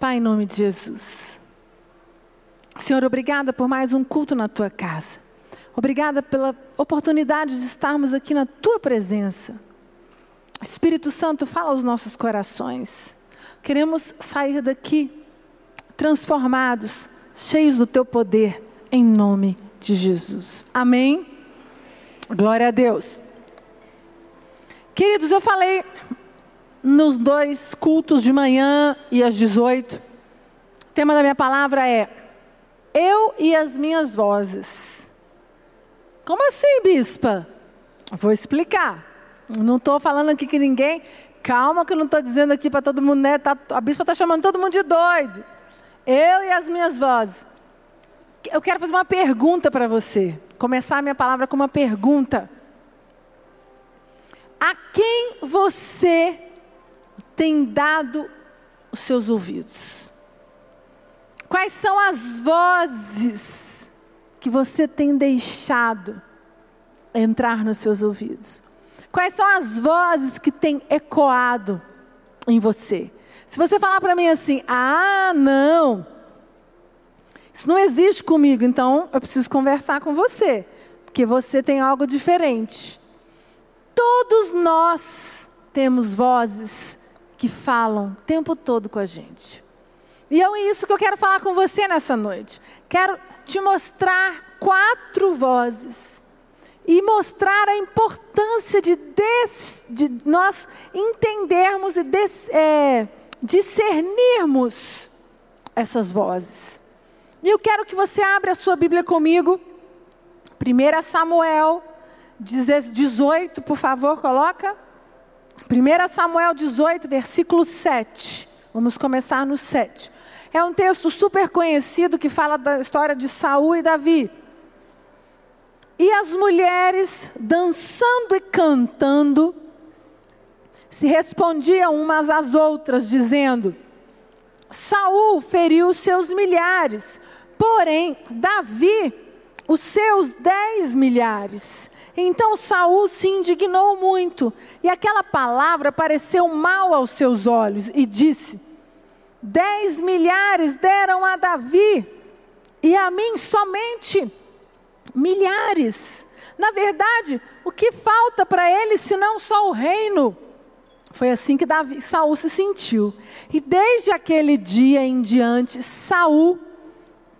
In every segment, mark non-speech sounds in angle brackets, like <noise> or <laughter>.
Pai, em nome de Jesus. Senhor, obrigada por mais um culto na tua casa. Obrigada pela oportunidade de estarmos aqui na tua presença. Espírito Santo, fala aos nossos corações. Queremos sair daqui transformados, cheios do teu poder, em nome de Jesus. Amém? Glória a Deus. Queridos, eu falei nos dois cultos de manhã e às 18. O tema da minha palavra é Eu e as minhas vozes. Como assim, bispa? Vou explicar. Não estou falando aqui que ninguém. Calma, que eu não estou dizendo aqui para todo mundo, né? Tá, a bispa está chamando todo mundo de doido. Eu e as minhas vozes. Eu quero fazer uma pergunta para você. Começar a minha palavra com uma pergunta. A quem você tem dado os seus ouvidos? Quais são as vozes que você tem deixado entrar nos seus ouvidos? Quais são as vozes que têm ecoado em você? Se você falar para mim assim, ah, não, isso não existe comigo, então eu preciso conversar com você, porque você tem algo diferente. Todos nós temos vozes que falam o tempo todo com a gente. E é isso que eu quero falar com você nessa noite. Quero te mostrar quatro vozes e mostrar a importância de, des, de nós entendermos e des, é, discernirmos essas vozes. E eu quero que você abra a sua Bíblia comigo. 1 Samuel 18, por favor, coloca. 1 Samuel 18, versículo 7. Vamos começar no 7. É um texto super conhecido que fala da história de Saul e Davi. E as mulheres, dançando e cantando, se respondiam umas às outras, dizendo: Saul feriu seus milhares, porém Davi os seus dez milhares. Então Saul se indignou muito, e aquela palavra pareceu mal aos seus olhos, e disse: Dez milhares deram a Davi, e a mim somente milhares. Na verdade, o que falta para ele senão só o reino? Foi assim que Davi, Saul se sentiu. E desde aquele dia em diante, Saul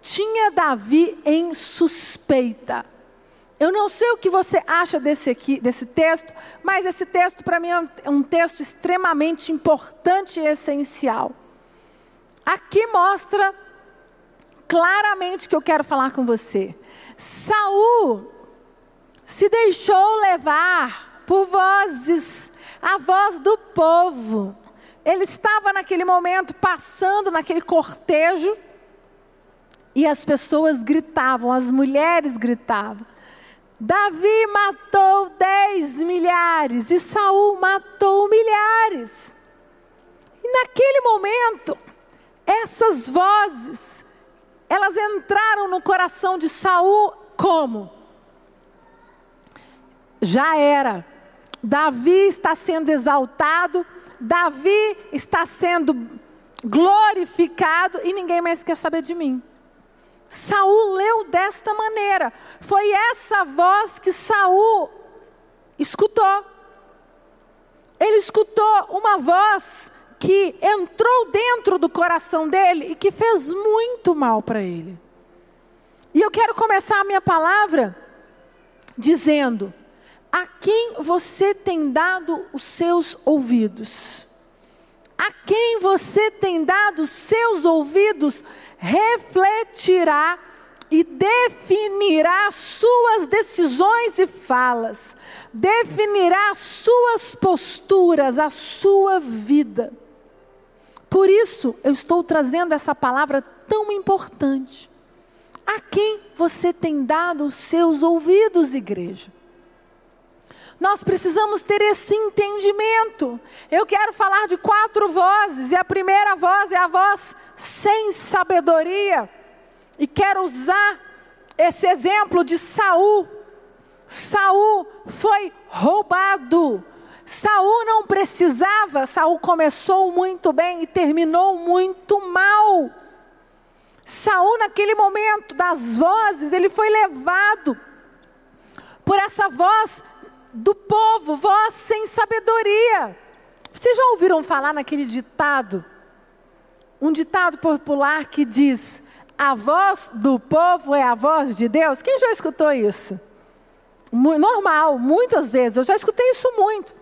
tinha Davi em suspeita. Eu não sei o que você acha desse, aqui, desse texto, mas esse texto para mim é um texto extremamente importante e essencial. Aqui mostra claramente o que eu quero falar com você. Saul se deixou levar por vozes a voz do povo. Ele estava naquele momento passando naquele cortejo e as pessoas gritavam, as mulheres gritavam. Davi matou dez milhares e Saul matou milhares. E naquele momento, essas vozes, elas entraram no coração de Saul como? Já era. Davi está sendo exaltado, Davi está sendo glorificado e ninguém mais quer saber de mim. Saul leu desta maneira. Foi essa voz que Saul escutou. Ele escutou uma voz que entrou dentro do coração dele e que fez muito mal para ele. E eu quero começar a minha palavra dizendo: a quem você tem dado os seus ouvidos? A quem você tem dado os seus ouvidos refletirá e definirá suas decisões e falas, definirá suas posturas, a sua vida. Por isso, eu estou trazendo essa palavra tão importante. A quem você tem dado os seus ouvidos, igreja? Nós precisamos ter esse entendimento. Eu quero falar de quatro vozes, e a primeira voz é a voz sem sabedoria. E quero usar esse exemplo de Saul. Saul foi roubado. Saul não precisava, Saul começou muito bem e terminou muito mal. Saul naquele momento das vozes, ele foi levado por essa voz do povo, voz sem sabedoria. Vocês já ouviram falar naquele ditado? Um ditado popular que diz: a voz do povo é a voz de Deus. Quem já escutou isso? Normal, muitas vezes. Eu já escutei isso muito.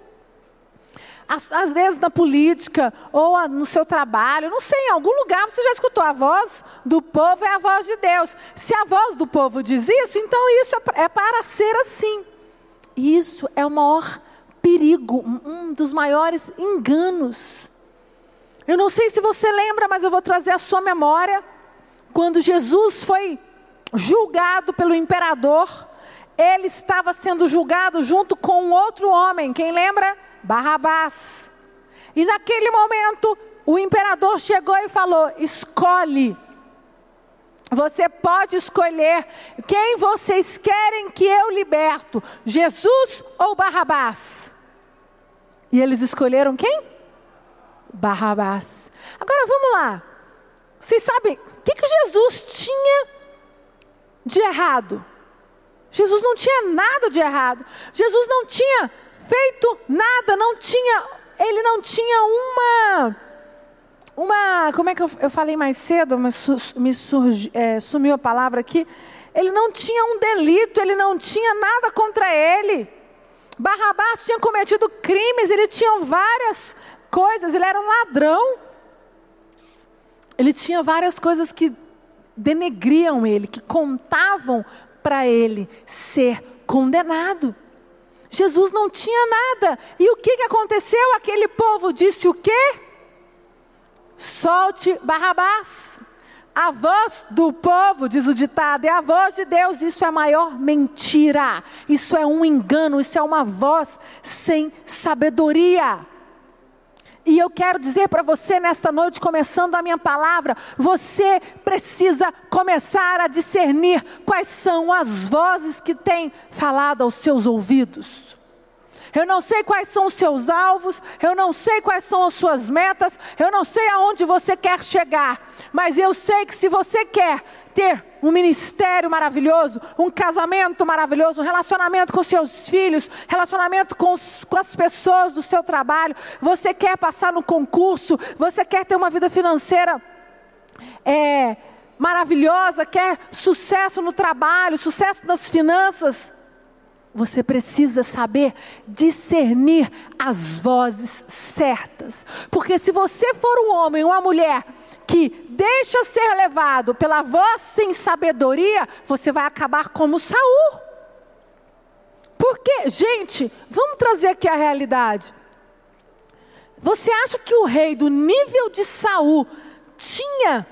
Às, às, vezes na política ou no seu trabalho, não sei, em algum lugar você já escutou a voz do povo é a voz de Deus. Se a voz do povo diz isso, então isso é, é para ser assim. Isso é o maior perigo, um dos maiores enganos. Eu não sei se você lembra, mas eu vou trazer a sua memória. Quando Jesus foi julgado pelo imperador, ele estava sendo julgado junto com um outro homem, quem lembra? Barrabás. E naquele momento, o imperador chegou e falou: escolhe você pode escolher quem vocês querem que eu liberto, Jesus ou Barrabás. E eles escolheram quem? Barrabás. Agora vamos lá. Vocês sabem o que, que Jesus tinha de errado? Jesus não tinha nada de errado. Jesus não tinha feito nada, não tinha, ele não tinha uma uma, como é que eu, eu falei mais cedo, mas su, me surgi, é, sumiu a palavra aqui. Ele não tinha um delito, ele não tinha nada contra ele. Barrabás tinha cometido crimes, ele tinha várias coisas, ele era um ladrão. Ele tinha várias coisas que denegriam ele, que contavam para ele ser condenado. Jesus não tinha nada. E o que, que aconteceu? Aquele povo disse o quê? Solte Barrabás. A voz do povo, diz o ditado, é a voz de Deus. Isso é a maior mentira. Isso é um engano. Isso é uma voz sem sabedoria. E eu quero dizer para você nesta noite, começando a minha palavra, você precisa começar a discernir quais são as vozes que têm falado aos seus ouvidos. Eu não sei quais são os seus alvos, eu não sei quais são as suas metas, eu não sei aonde você quer chegar, mas eu sei que se você quer ter um ministério maravilhoso, um casamento maravilhoso, um relacionamento com seus filhos, relacionamento com, os, com as pessoas do seu trabalho, você quer passar no concurso, você quer ter uma vida financeira é, maravilhosa, quer sucesso no trabalho, sucesso nas finanças. Você precisa saber discernir as vozes certas. Porque se você for um homem ou uma mulher que deixa ser levado pela voz sem sabedoria, você vai acabar como Saul. Porque, gente, vamos trazer aqui a realidade. Você acha que o rei do nível de Saul tinha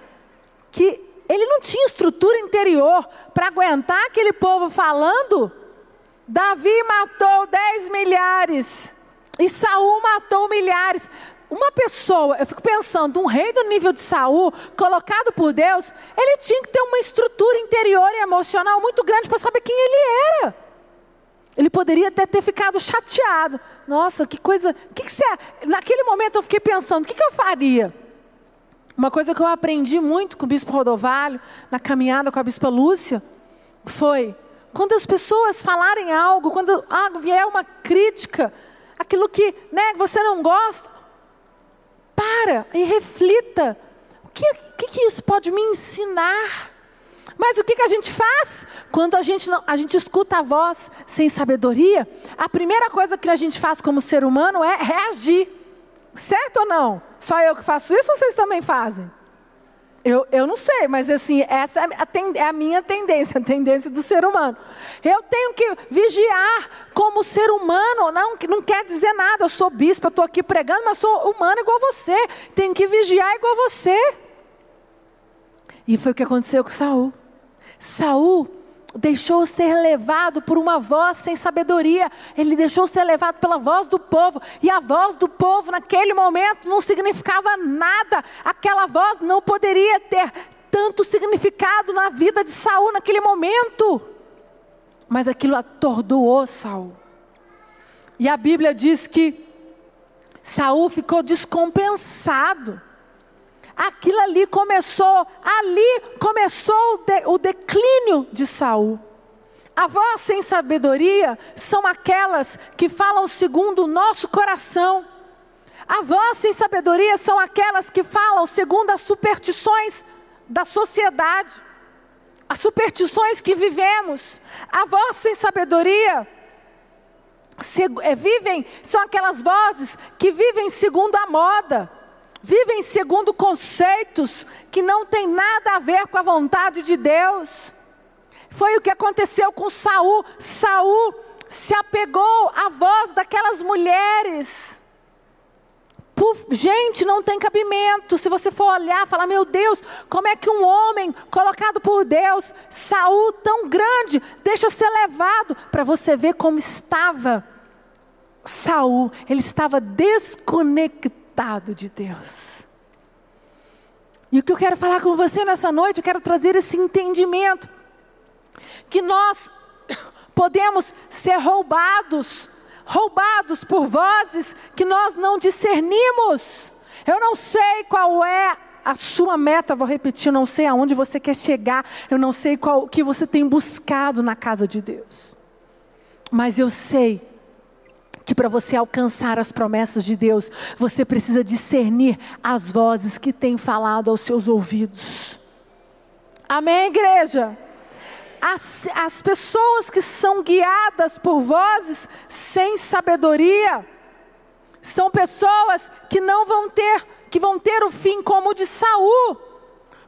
que ele não tinha estrutura interior para aguentar aquele povo falando? Davi matou dez milhares e Saul matou milhares. Uma pessoa, eu fico pensando, um rei do nível de Saul, colocado por Deus, ele tinha que ter uma estrutura interior e emocional muito grande para saber quem ele era. Ele poderia até ter ficado chateado. Nossa, que coisa. Que que você, naquele momento eu fiquei pensando, o que, que eu faria? Uma coisa que eu aprendi muito com o bispo Rodovalho, na caminhada com a bispa Lúcia, foi quando as pessoas falarem algo, quando ah, vier uma crítica, aquilo que né, você não gosta, para e reflita. O que, que, que isso pode me ensinar? Mas o que, que a gente faz? Quando a gente, não, a gente escuta a voz sem sabedoria, a primeira coisa que a gente faz como ser humano é reagir. Certo ou não? Só eu que faço isso ou vocês também fazem? Eu, eu não sei, mas assim, essa é a, é a minha tendência, <laughs> a tendência do ser humano. Eu tenho que vigiar como ser humano, não, não quer dizer nada, eu sou bispo, eu estou aqui pregando, mas sou humano igual você. Tenho que vigiar igual você. E foi o que aconteceu com Saul. Saul deixou ser levado por uma voz sem sabedoria, ele deixou ser levado pela voz do povo, e a voz do povo naquele momento não significava nada, aquela voz não poderia ter tanto significado na vida de Saul naquele momento, mas aquilo atordoou Saul. E a Bíblia diz que Saul ficou descompensado. Aquilo ali começou, ali começou o, de, o declínio de Saul. A voz sem sabedoria são aquelas que falam segundo o nosso coração. A voz sem sabedoria são aquelas que falam segundo as superstições da sociedade, as superstições que vivemos. A voz sem sabedoria se, é, vivem, são aquelas vozes que vivem segundo a moda, vivem segundo conceitos que não têm nada a ver com a vontade de Deus. Foi o que aconteceu com Saul. Saul se apegou à voz daquelas mulheres. Puf, gente, não tem cabimento. Se você for olhar, falar, meu Deus, como é que um homem colocado por Deus, Saul tão grande, deixa ser levado para você ver como estava Saul. Ele estava desconectado de Deus. E o que eu quero falar com você nessa noite, eu quero trazer esse entendimento que nós <coughs> podemos ser roubados, roubados por vozes que nós não discernimos. Eu não sei qual é a sua meta, vou repetir, eu não sei aonde você quer chegar, eu não sei qual que você tem buscado na casa de Deus. Mas eu sei que para você alcançar as promessas de Deus, você precisa discernir as vozes que têm falado aos seus ouvidos. Amém, igreja? as, as pessoas que são guiadas por vozes sem sabedoria, são pessoas que não vão ter, que vão ter o fim como o de Saul,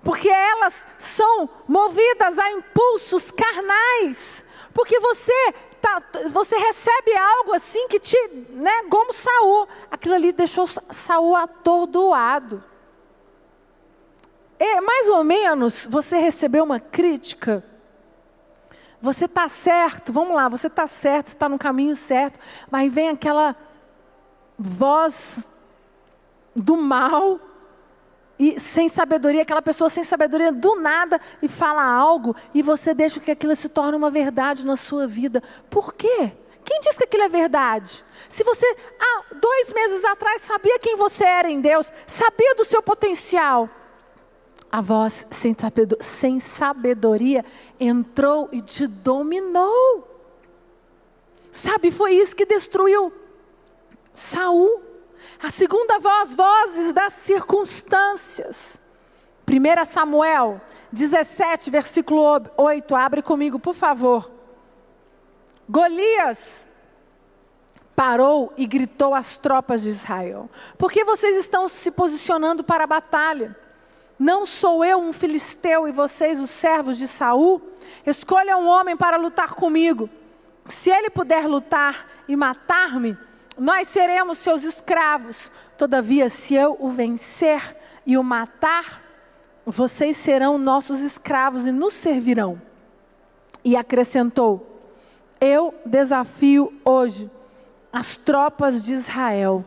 porque elas são movidas a impulsos carnais, porque você tá, você recebe algo assim que te, né, como Saul, aquilo ali deixou Saul atordoado. É, mais ou menos, você recebeu uma crítica? Você está certo, vamos lá, você está certo, está no caminho certo, mas vem aquela voz do mal e sem sabedoria, aquela pessoa sem sabedoria do nada e fala algo e você deixa que aquilo se torne uma verdade na sua vida. Por quê? Quem diz que aquilo é verdade? Se você há dois meses atrás sabia quem você era em Deus, sabia do seu potencial, a voz sem sabedoria, sem sabedoria entrou e te dominou. Sabe, foi isso que destruiu Saul. A segunda voz, vozes das circunstâncias. 1 Samuel 17, versículo 8, abre comigo, por favor. Golias parou e gritou às tropas de Israel: Por que vocês estão se posicionando para a batalha? Não sou eu um filisteu e vocês os servos de Saul? Escolha um homem para lutar comigo. Se ele puder lutar e matar-me, nós seremos seus escravos. Todavia, se eu o vencer e o matar, vocês serão nossos escravos e nos servirão. E acrescentou: Eu desafio hoje as tropas de Israel.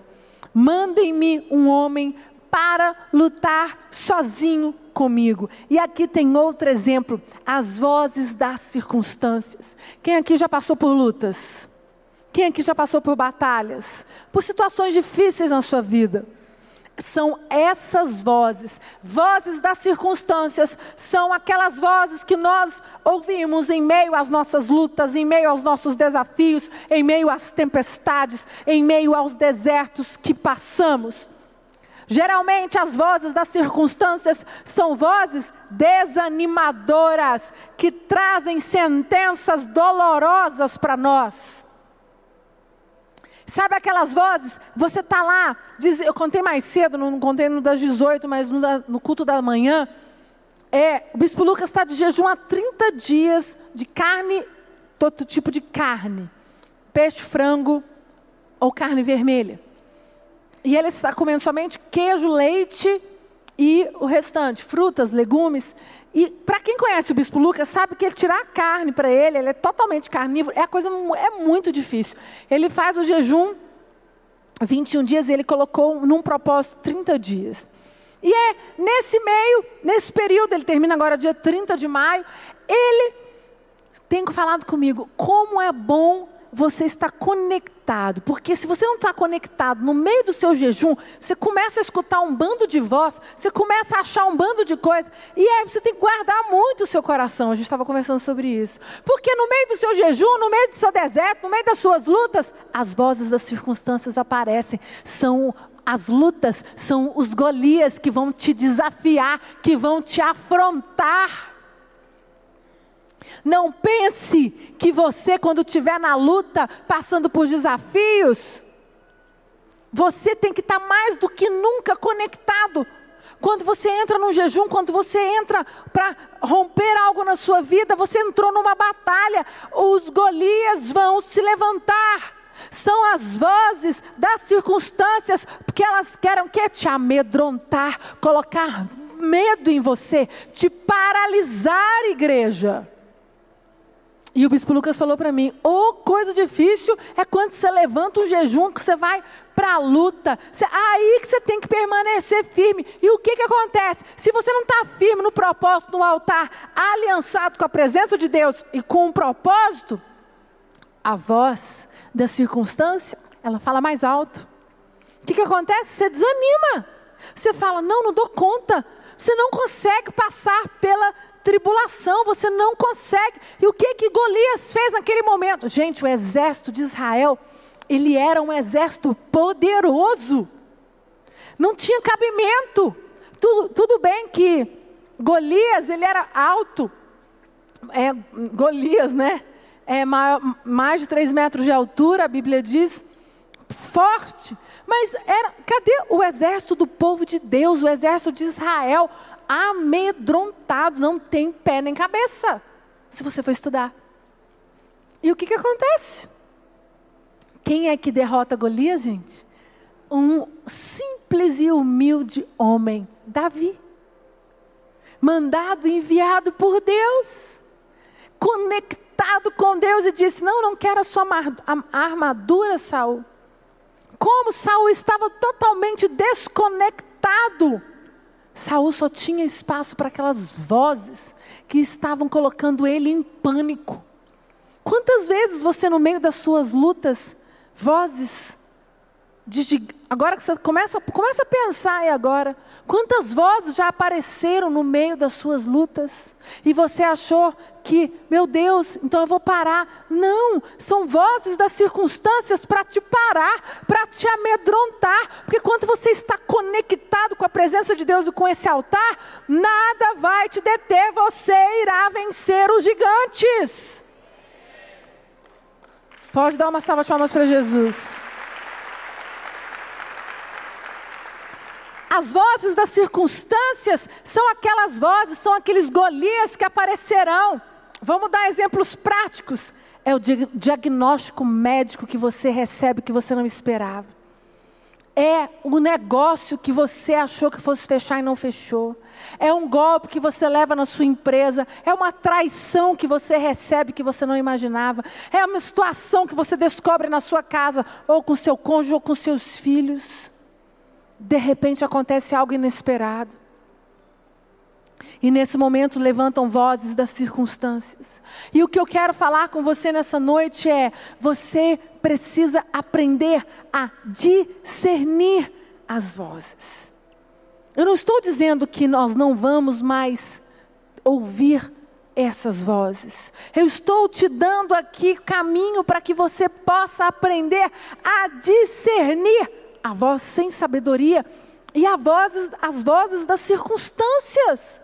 Mandem-me um homem para lutar sozinho comigo. E aqui tem outro exemplo: as vozes das circunstâncias. Quem aqui já passou por lutas? Quem aqui já passou por batalhas? Por situações difíceis na sua vida? São essas vozes, vozes das circunstâncias, são aquelas vozes que nós ouvimos em meio às nossas lutas, em meio aos nossos desafios, em meio às tempestades, em meio aos desertos que passamos. Geralmente as vozes das circunstâncias são vozes desanimadoras, que trazem sentenças dolorosas para nós. Sabe aquelas vozes? Você está lá, diz, eu contei mais cedo, não contei no das 18, mas no, da, no culto da manhã. É, o bispo Lucas está de jejum há 30 dias de carne, todo tipo de carne: peixe, frango ou carne vermelha. E ele está comendo somente queijo, leite e o restante, frutas, legumes. E para quem conhece o Bispo Lucas, sabe que ele tirar a carne para ele, ele é totalmente carnívoro, é a coisa é muito difícil. Ele faz o jejum 21 dias e ele colocou num propósito 30 dias. E é nesse meio, nesse período, ele termina agora dia 30 de maio, ele tem falado comigo como é bom você está conectado. Porque se você não está conectado no meio do seu jejum, você começa a escutar um bando de voz, você começa a achar um bando de coisas, e aí você tem que guardar muito o seu coração. A gente estava conversando sobre isso. Porque no meio do seu jejum, no meio do seu deserto, no meio das suas lutas, as vozes das circunstâncias aparecem. São as lutas, são os Golias que vão te desafiar, que vão te afrontar. Não pense que você, quando estiver na luta, passando por desafios, você tem que estar mais do que nunca conectado. Quando você entra num jejum, quando você entra para romper algo na sua vida, você entrou numa batalha, os Golias vão se levantar. São as vozes das circunstâncias, porque elas querem que te amedrontar, colocar medo em você, te paralisar, igreja. E o bispo Lucas falou para mim: ô oh, coisa difícil é quando você levanta um jejum, que você vai para a luta. Você, aí que você tem que permanecer firme. E o que, que acontece? Se você não está firme no propósito, no altar, aliançado com a presença de Deus e com um propósito, a voz da circunstância, ela fala mais alto. O que, que acontece? Você desanima. Você fala: não, não dou conta. Você não consegue passar pela tribulação, você não consegue. E o que que Golias fez naquele momento? Gente, o exército de Israel, ele era um exército poderoso. Não tinha cabimento. Tudo, tudo bem que Golias, ele era alto. É, Golias, né? É mais de 3 metros de altura, a Bíblia diz. Forte. Mas era, cadê o exército do povo de Deus, o exército de Israel? Amedrontado, não tem pé nem cabeça, se você for estudar. E o que, que acontece? Quem é que derrota Golias, gente? Um simples e humilde homem, Davi. Mandado, enviado por Deus, conectado com Deus e disse: Não, não quero a sua armadura, Saul. Como Saul estava totalmente desconectado Saul só tinha espaço para aquelas vozes que estavam colocando ele em pânico. Quantas vezes você, no meio das suas lutas, vozes de, agora que você começa, começa a pensar aí agora, quantas vozes já apareceram no meio das suas lutas e você achou que, meu Deus, então eu vou parar. Não, são vozes das circunstâncias para te parar, para te amedrontar, porque quando você está conectado com a presença de Deus e com esse altar, nada vai te deter, você irá vencer os gigantes. Pode dar uma salva de palmas para Jesus. As vozes das circunstâncias são aquelas vozes, são aqueles Golias que aparecerão. Vamos dar exemplos práticos. É o diagnóstico médico que você recebe que você não esperava. É o negócio que você achou que fosse fechar e não fechou. É um golpe que você leva na sua empresa. É uma traição que você recebe que você não imaginava. É uma situação que você descobre na sua casa, ou com seu cônjuge, ou com seus filhos de repente acontece algo inesperado. E nesse momento levantam vozes das circunstâncias. E o que eu quero falar com você nessa noite é: você precisa aprender a discernir as vozes. Eu não estou dizendo que nós não vamos mais ouvir essas vozes. Eu estou te dando aqui caminho para que você possa aprender a discernir a voz sem sabedoria e a vozes, as vozes das circunstâncias.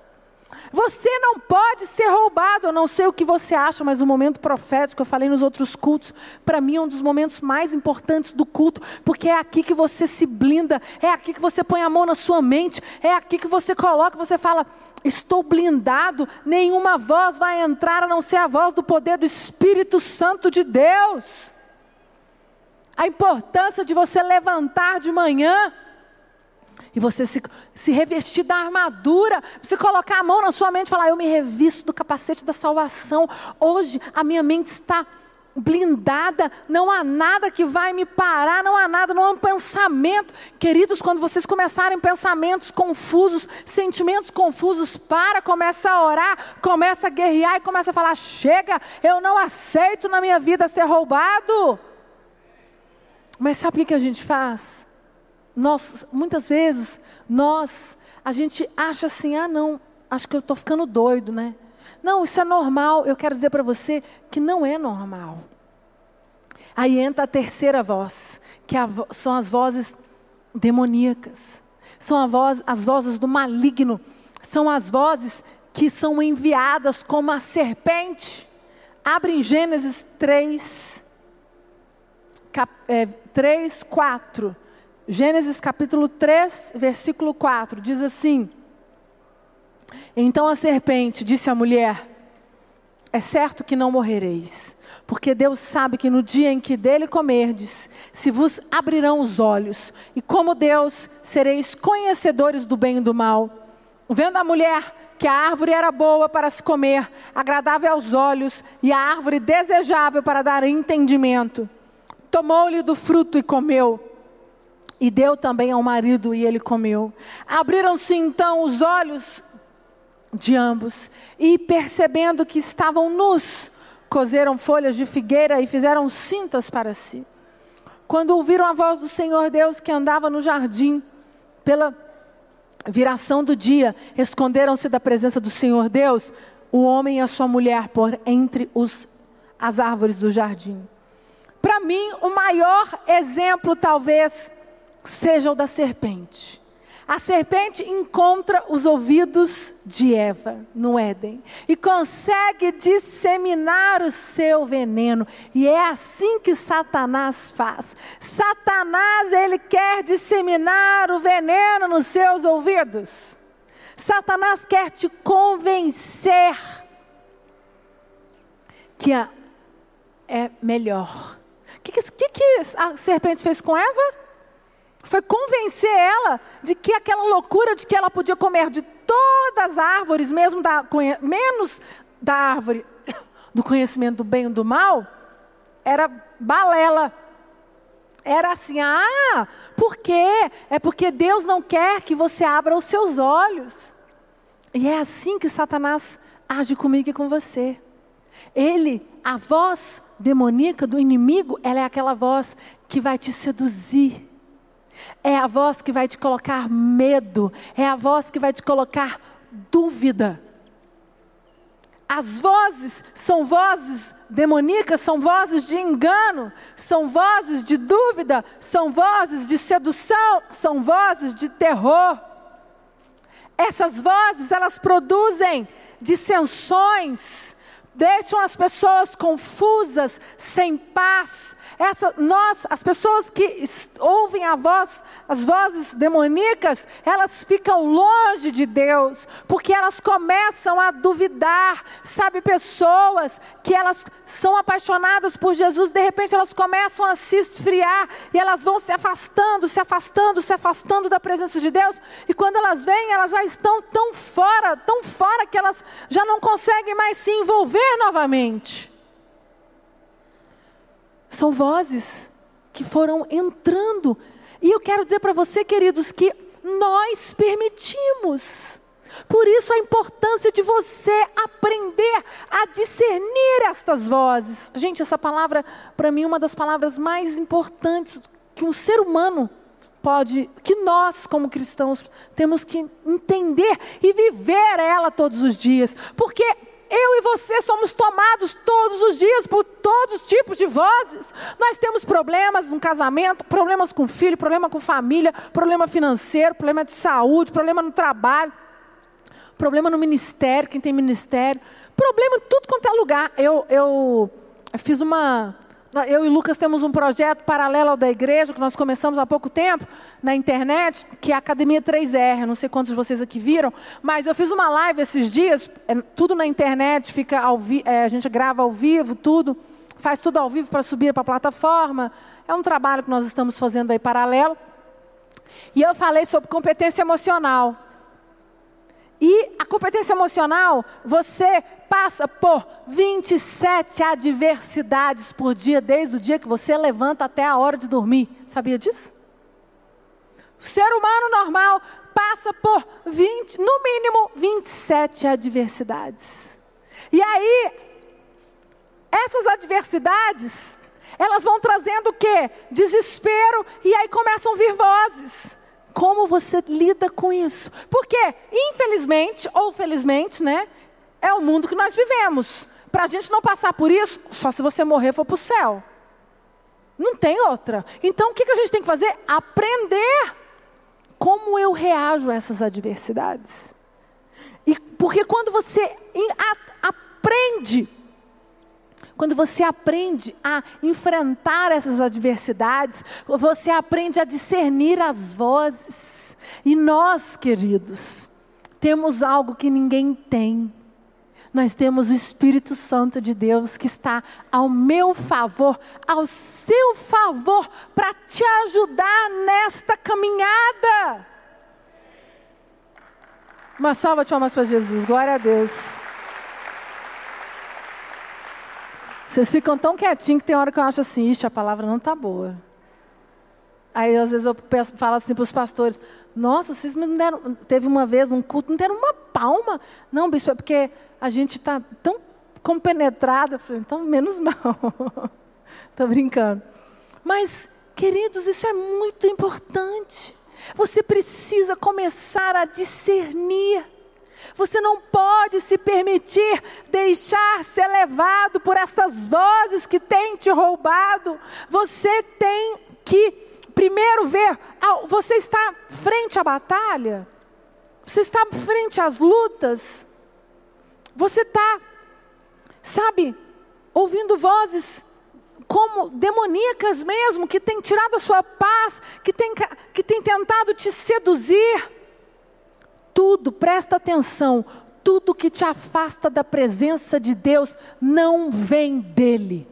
Você não pode ser roubado. Eu não sei o que você acha, mas o momento profético, eu falei nos outros cultos, para mim é um dos momentos mais importantes do culto, porque é aqui que você se blinda, é aqui que você põe a mão na sua mente, é aqui que você coloca, você fala: Estou blindado, nenhuma voz vai entrar a não ser a voz do poder do Espírito Santo de Deus a importância de você levantar de manhã e você se, se revestir da armadura, você colocar a mão na sua mente e falar: Eu me revisto do capacete da salvação. Hoje a minha mente está blindada, não há nada que vai me parar, não há nada, não há um pensamento. Queridos, quando vocês começarem pensamentos confusos, sentimentos confusos, para, começa a orar, começa a guerrear e começa a falar: chega, eu não aceito na minha vida ser roubado. Mas sabe o que a gente faz? Nós, muitas vezes, nós, a gente acha assim: ah, não, acho que eu estou ficando doido, né? Não, isso é normal. Eu quero dizer para você que não é normal. Aí entra a terceira voz, que é são as vozes demoníacas. São voz, as vozes do maligno. São as vozes que são enviadas como a serpente. Abre em Gênesis 3, cap, é, 3, 4. Gênesis capítulo 3, versículo 4. Diz assim: então a serpente disse à mulher: É certo que não morrereis, porque Deus sabe que no dia em que dele comerdes, se vos abrirão os olhos, e como Deus sereis conhecedores do bem e do mal. Vendo a mulher que a árvore era boa para se comer, agradável aos olhos, e a árvore desejável para dar entendimento, tomou-lhe do fruto e comeu. E deu também ao marido, e ele comeu. Abriram-se então os olhos de ambos, e percebendo que estavam nus, coseram folhas de figueira e fizeram cintas para si. Quando ouviram a voz do Senhor Deus que andava no jardim, pela viração do dia, esconderam-se da presença do Senhor Deus, o homem e a sua mulher, por entre os, as árvores do jardim. Para mim, o maior exemplo talvez seja o da serpente. A serpente encontra os ouvidos de Eva no Éden e consegue disseminar o seu veneno. E é assim que Satanás faz. Satanás, ele quer disseminar o veneno nos seus ouvidos. Satanás quer te convencer que é melhor. O que, que, que a serpente fez com Eva? foi convencer ela de que aquela loucura de que ela podia comer de todas as árvores, mesmo da, menos da árvore <coughs> do conhecimento do bem e do mal, era balela. Era assim, ah, por quê? É porque Deus não quer que você abra os seus olhos. E é assim que Satanás age comigo e com você. Ele, a voz demoníaca do inimigo, ela é aquela voz que vai te seduzir é a voz que vai te colocar medo, é a voz que vai te colocar dúvida. As vozes são vozes demoníacas, são vozes de engano, são vozes de dúvida, são vozes de sedução, são vozes de terror. Essas vozes, elas produzem dissensões, deixam as pessoas confusas, sem paz. Essa, nós, as pessoas que ouvem a voz, as vozes demoníacas, elas ficam longe de Deus, porque elas começam a duvidar. Sabe, pessoas que elas são apaixonadas por Jesus, de repente elas começam a se esfriar e elas vão se afastando, se afastando, se afastando da presença de Deus. E quando elas vêm, elas já estão tão fora, tão fora que elas já não conseguem mais se envolver novamente. São vozes que foram entrando. E eu quero dizer para você, queridos, que nós permitimos. Por isso a importância de você aprender a discernir estas vozes. Gente, essa palavra, para mim, é uma das palavras mais importantes que um ser humano pode, que nós, como cristãos, temos que entender e viver ela todos os dias. Porque eu e você somos tomados todos os dias por todos os tipos de vozes. Nós temos problemas no casamento, problemas com filho, problema com família, problema financeiro, problema de saúde, problema no trabalho, problema no ministério, quem tem ministério, problema em tudo quanto é lugar. Eu, eu fiz uma eu e Lucas temos um projeto paralelo ao da igreja, que nós começamos há pouco tempo, na internet, que é a Academia 3R. Não sei quantos de vocês aqui viram, mas eu fiz uma live esses dias, é, tudo na internet, fica ao vi, é, a gente grava ao vivo, tudo, faz tudo ao vivo para subir para a plataforma. É um trabalho que nós estamos fazendo aí paralelo. E eu falei sobre competência emocional. E a competência emocional, você passa por 27 adversidades por dia, desde o dia que você levanta até a hora de dormir. Sabia disso? O ser humano normal passa por 20, no mínimo 27 adversidades. E aí, essas adversidades, elas vão trazendo o quê? Desespero, e aí começam a vir vozes. Como você lida com isso? Porque, infelizmente, ou felizmente, né? É o mundo que nós vivemos. Para a gente não passar por isso, só se você morrer for para o céu. Não tem outra. Então, o que, que a gente tem que fazer? Aprender como eu reajo a essas adversidades. E porque quando você aprende quando você aprende a enfrentar essas adversidades, você aprende a discernir as vozes. E nós, queridos, temos algo que ninguém tem. Nós temos o Espírito Santo de Deus que está ao meu favor, ao seu favor, para te ajudar nesta caminhada. Uma salva de palmas para Jesus, glória a Deus. Vocês ficam tão quietinhos que tem hora que eu acho assim, ixi, a palavra não está boa. Aí às vezes eu peço, falo assim para os pastores, nossa, vocês me deram, teve uma vez um culto, não deram uma palma. Não, bispo, é porque a gente está tão compenetrado. Eu falei, então menos <laughs> mal. Estou brincando. Mas, queridos, isso é muito importante. Você precisa começar a discernir você não pode se permitir deixar ser levado por essas vozes que têm te roubado. Você tem que primeiro ver, você está frente à batalha? Você está frente às lutas? Você está, sabe, ouvindo vozes como demoníacas mesmo, que têm tirado a sua paz, que têm, que têm tentado te seduzir tudo, presta atenção, tudo que te afasta da presença de Deus não vem dele.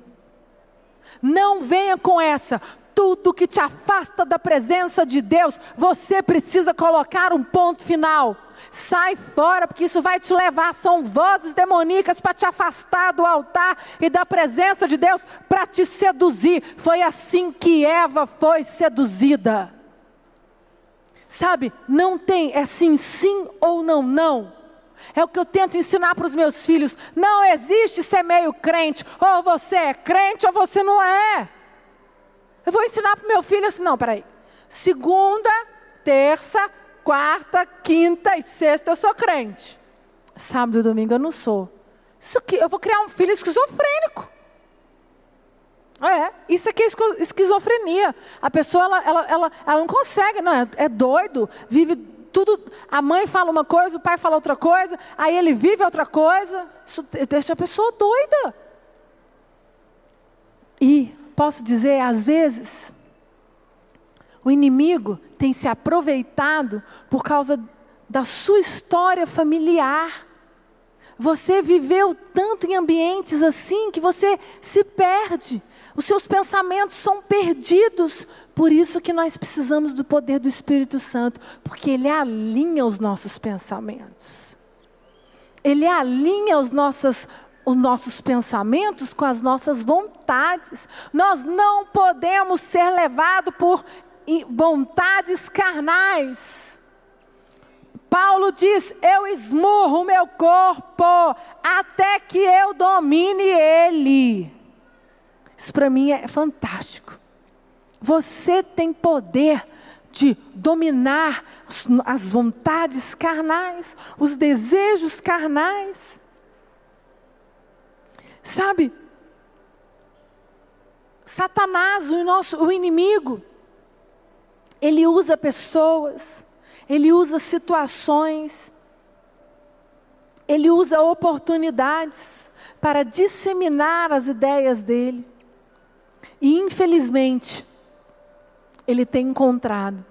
Não venha com essa. Tudo que te afasta da presença de Deus, você precisa colocar um ponto final. Sai fora, porque isso vai te levar. São vozes demoníacas para te afastar do altar e da presença de Deus, para te seduzir. Foi assim que Eva foi seduzida. Sabe, não tem, é sim, sim ou não, não. É o que eu tento ensinar para os meus filhos. Não existe ser meio crente. Ou você é crente ou você não é. Eu vou ensinar para o meu filho assim, não, peraí. Segunda, terça, quarta, quinta e sexta eu sou crente. Sábado e domingo eu não sou. Isso aqui, eu vou criar um filho esquizofrênico. É, isso aqui é esquizofrenia. A pessoa, ela, ela, ela, ela não consegue, não, é, é doido, vive tudo. A mãe fala uma coisa, o pai fala outra coisa, aí ele vive outra coisa. Isso deixa a pessoa doida. E posso dizer, às vezes, o inimigo tem se aproveitado por causa da sua história familiar. Você viveu tanto em ambientes assim que você se perde. Os seus pensamentos são perdidos. Por isso que nós precisamos do poder do Espírito Santo, porque ele alinha os nossos pensamentos. Ele alinha os nossos os nossos pensamentos com as nossas vontades. Nós não podemos ser levados por vontades carnais. Paulo diz: Eu esmurro o meu corpo até que eu domine ele. Isso para mim é fantástico. Você tem poder de dominar as vontades carnais, os desejos carnais. Sabe? Satanás, o nosso o inimigo, ele usa pessoas, ele usa situações, ele usa oportunidades para disseminar as ideias dele. E infelizmente, ele tem encontrado.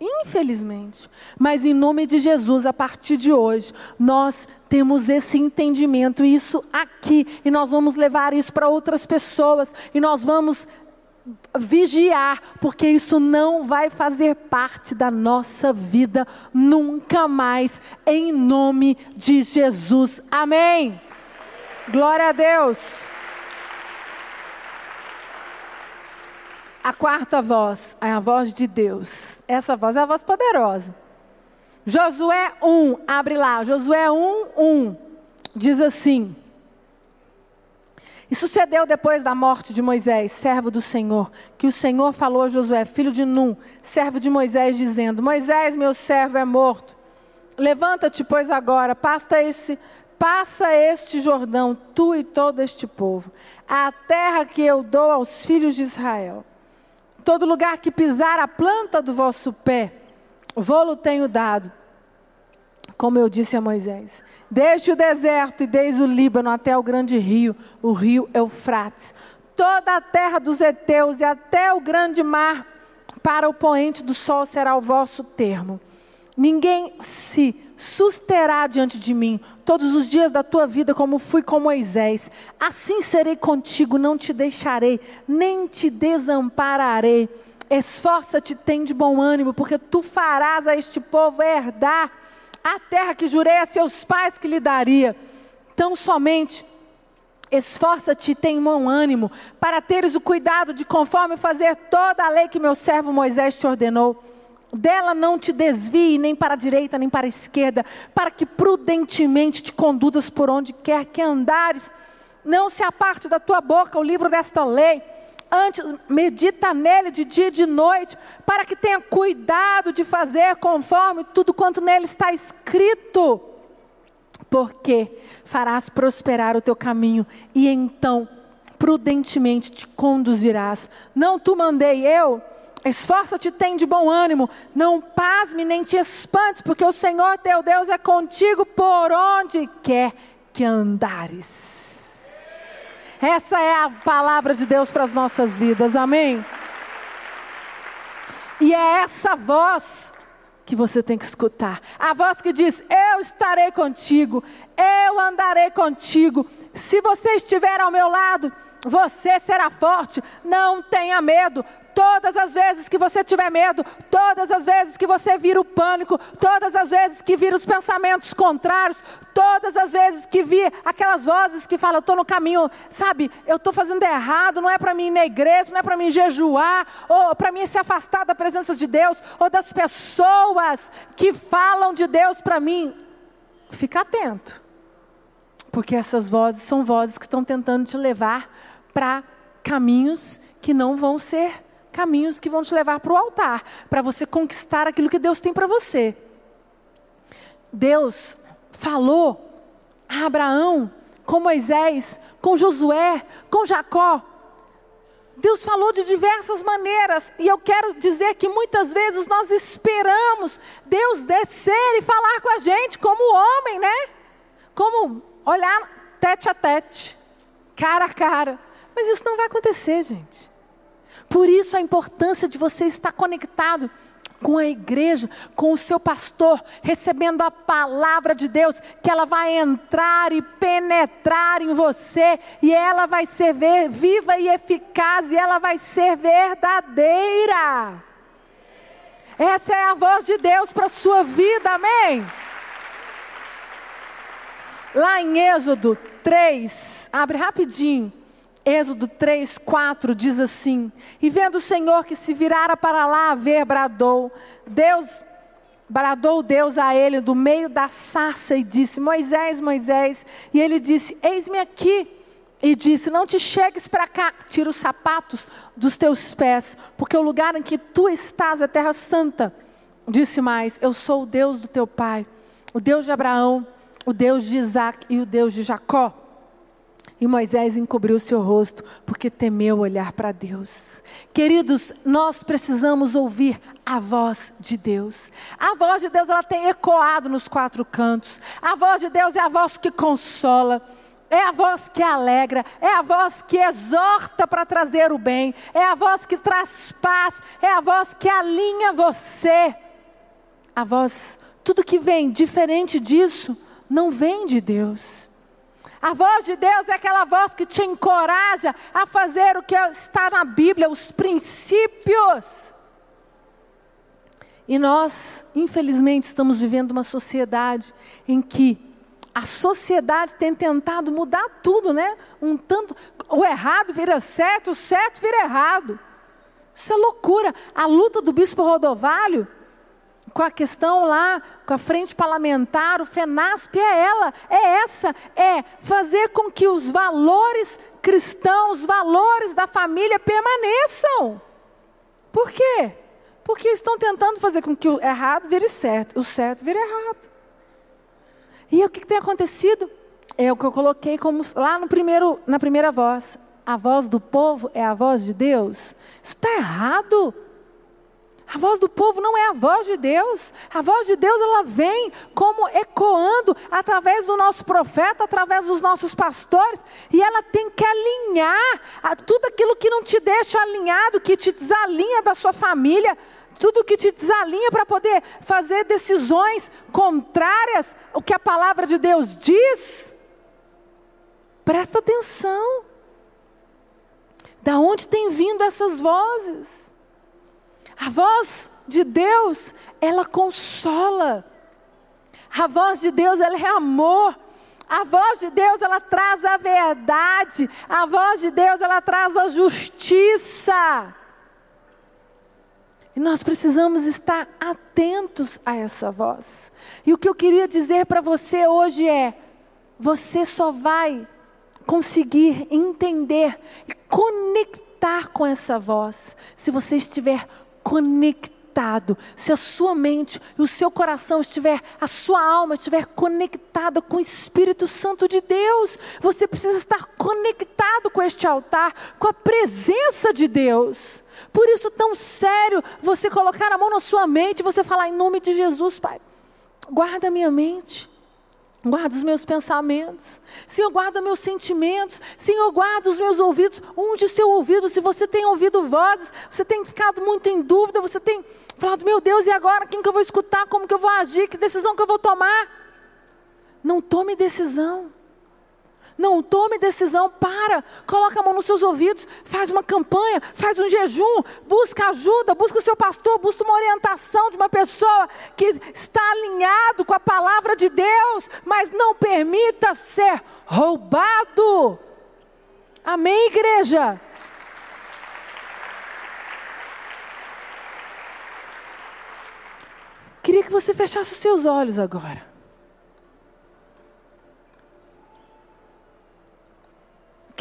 Infelizmente. Mas em nome de Jesus, a partir de hoje, nós temos esse entendimento, isso aqui, e nós vamos levar isso para outras pessoas, e nós vamos vigiar, porque isso não vai fazer parte da nossa vida nunca mais, em nome de Jesus. Amém. Glória a Deus. A quarta voz é a voz de Deus. Essa voz é a voz poderosa. Josué 1, abre lá, Josué 1, 1, diz assim: E sucedeu depois da morte de Moisés, servo do Senhor, que o Senhor falou a Josué, filho de Num, servo de Moisés, dizendo: Moisés, meu servo, é morto. Levanta-te, pois, agora, passa esse, passa este Jordão, tu e todo este povo, a terra que eu dou aos filhos de Israel. Todo lugar que pisar a planta do vosso pé, vou-lo tenho dado. Como eu disse a Moisés: Deixe o deserto e desde o Líbano até o grande rio, o rio Eufrates, toda a terra dos heteus e até o grande mar, para o poente do sol será o vosso termo. Ninguém se susterá diante de mim todos os dias da tua vida, como fui com Moisés. Assim serei contigo, não te deixarei, nem te desampararei. Esforça-te, tem de bom ânimo, porque tu farás a este povo herdar a terra que jurei a seus pais que lhe daria. Tão somente esforça-te, tem bom ânimo, para teres o cuidado de conforme fazer toda a lei que meu servo Moisés te ordenou dela não te desvie nem para a direita nem para a esquerda, para que prudentemente te conduzas por onde quer que andares. Não se aparte da tua boca o livro desta lei. Antes, medita nele de dia e de noite, para que tenha cuidado de fazer conforme tudo quanto nele está escrito. Porque farás prosperar o teu caminho, e então prudentemente te conduzirás. Não tu mandei eu, Esforça-te, tem de bom ânimo, não pasme nem te espantes, porque o Senhor teu Deus é contigo por onde quer que andares. Essa é a palavra de Deus para as nossas vidas, amém? E é essa voz que você tem que escutar. A voz que diz: Eu estarei contigo, eu andarei contigo. Se você estiver ao meu lado, você será forte, não tenha medo, Todas as vezes que você tiver medo, todas as vezes que você vira o pânico, todas as vezes que vira os pensamentos contrários, todas as vezes que vir aquelas vozes que falam, eu estou no caminho, sabe, eu estou fazendo errado, não é para mim ir na igreja, não é para mim jejuar, ou para mim se afastar da presença de Deus, ou das pessoas que falam de Deus para mim. Fica atento, porque essas vozes são vozes que estão tentando te levar para caminhos que não vão ser caminhos que vão te levar para o altar, para você conquistar aquilo que Deus tem para você. Deus falou a Abraão, com Moisés, com Josué, com Jacó. Deus falou de diversas maneiras, e eu quero dizer que muitas vezes nós esperamos Deus descer e falar com a gente, como homem, né? Como olhar tete a tete, cara a cara. Mas isso não vai acontecer, gente. Por isso a importância de você estar conectado com a igreja, com o seu pastor, recebendo a palavra de Deus, que ela vai entrar e penetrar em você, e ela vai ser viva e eficaz, e ela vai ser verdadeira. Essa é a voz de Deus para a sua vida, amém? Lá em Êxodo 3, abre rapidinho. Êxodo 3, 4 diz assim: E vendo o Senhor que se virara para lá ver, bradou, Deus, bradou Deus a ele do meio da sarça e disse: Moisés, Moisés. E ele disse: Eis-me aqui. E disse: Não te chegues para cá, tira os sapatos dos teus pés, porque o lugar em que tu estás é terra santa. Disse mais: Eu sou o Deus do teu pai, o Deus de Abraão, o Deus de Isaac e o Deus de Jacó. E Moisés encobriu seu rosto porque temeu olhar para Deus. Queridos, nós precisamos ouvir a voz de Deus. A voz de Deus ela tem ecoado nos quatro cantos. A voz de Deus é a voz que consola. É a voz que alegra, é a voz que exorta para trazer o bem, é a voz que traz paz, é a voz que alinha você. A voz, tudo que vem diferente disso, não vem de Deus. A voz de Deus é aquela voz que te encoraja a fazer o que está na Bíblia, os princípios. E nós, infelizmente, estamos vivendo uma sociedade em que a sociedade tem tentado mudar tudo, né? Um tanto, o errado vira certo, o certo vira errado. Isso é loucura. A luta do bispo Rodovalho com a questão lá, com a frente parlamentar, o FENASP é ela, é essa, é fazer com que os valores cristãos, os valores da família permaneçam. Por quê? Porque estão tentando fazer com que o errado vire certo, o certo vire errado. E o que, que tem acontecido? É o que eu coloquei como lá no primeiro, na primeira voz. A voz do povo é a voz de Deus. Isso está errado. A voz do povo não é a voz de Deus. A voz de Deus ela vem como ecoando através do nosso profeta, através dos nossos pastores, e ela tem que alinhar a tudo aquilo que não te deixa alinhado, que te desalinha da sua família, tudo que te desalinha para poder fazer decisões contrárias ao que a palavra de Deus diz. Presta atenção. Da onde tem vindo essas vozes? A voz de Deus, ela consola. A voz de Deus, ela é amor. A voz de Deus, ela traz a verdade. A voz de Deus, ela traz a justiça. E nós precisamos estar atentos a essa voz. E o que eu queria dizer para você hoje é: você só vai conseguir entender e conectar com essa voz se você estiver conectado, se a sua mente e o seu coração estiver, a sua alma estiver conectada com o Espírito Santo de Deus, você precisa estar conectado com este altar, com a presença de Deus. Por isso tão sério você colocar a mão na sua mente e você falar em nome de Jesus, Pai. Guarda a minha mente. Guarda os meus pensamentos. Senhor, guarda meus sentimentos. Senhor, guarda os meus ouvidos. Unge seu ouvido. Se você tem ouvido vozes, você tem ficado muito em dúvida, você tem falado, meu Deus, e agora? Quem que eu vou escutar? Como que eu vou agir? Que decisão que eu vou tomar? Não tome decisão. Não tome decisão, para, coloca a mão nos seus ouvidos, faz uma campanha, faz um jejum, busca ajuda, busca o seu pastor, busca uma orientação de uma pessoa que está alinhado com a palavra de Deus, mas não permita ser roubado. Amém, igreja? Queria que você fechasse os seus olhos agora.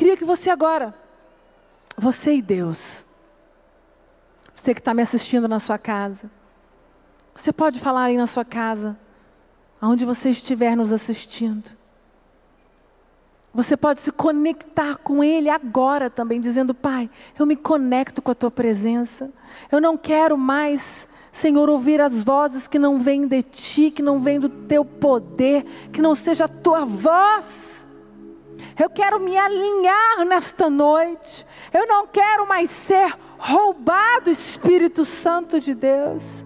Queria que você agora, você e Deus, você que está me assistindo na sua casa, você pode falar aí na sua casa, aonde você estiver nos assistindo. Você pode se conectar com Ele agora também, dizendo: Pai, eu me conecto com a Tua presença. Eu não quero mais, Senhor, ouvir as vozes que não vêm de Ti, que não vêm do Teu poder, que não seja a Tua voz. Eu quero me alinhar nesta noite. Eu não quero mais ser roubado, Espírito Santo de Deus.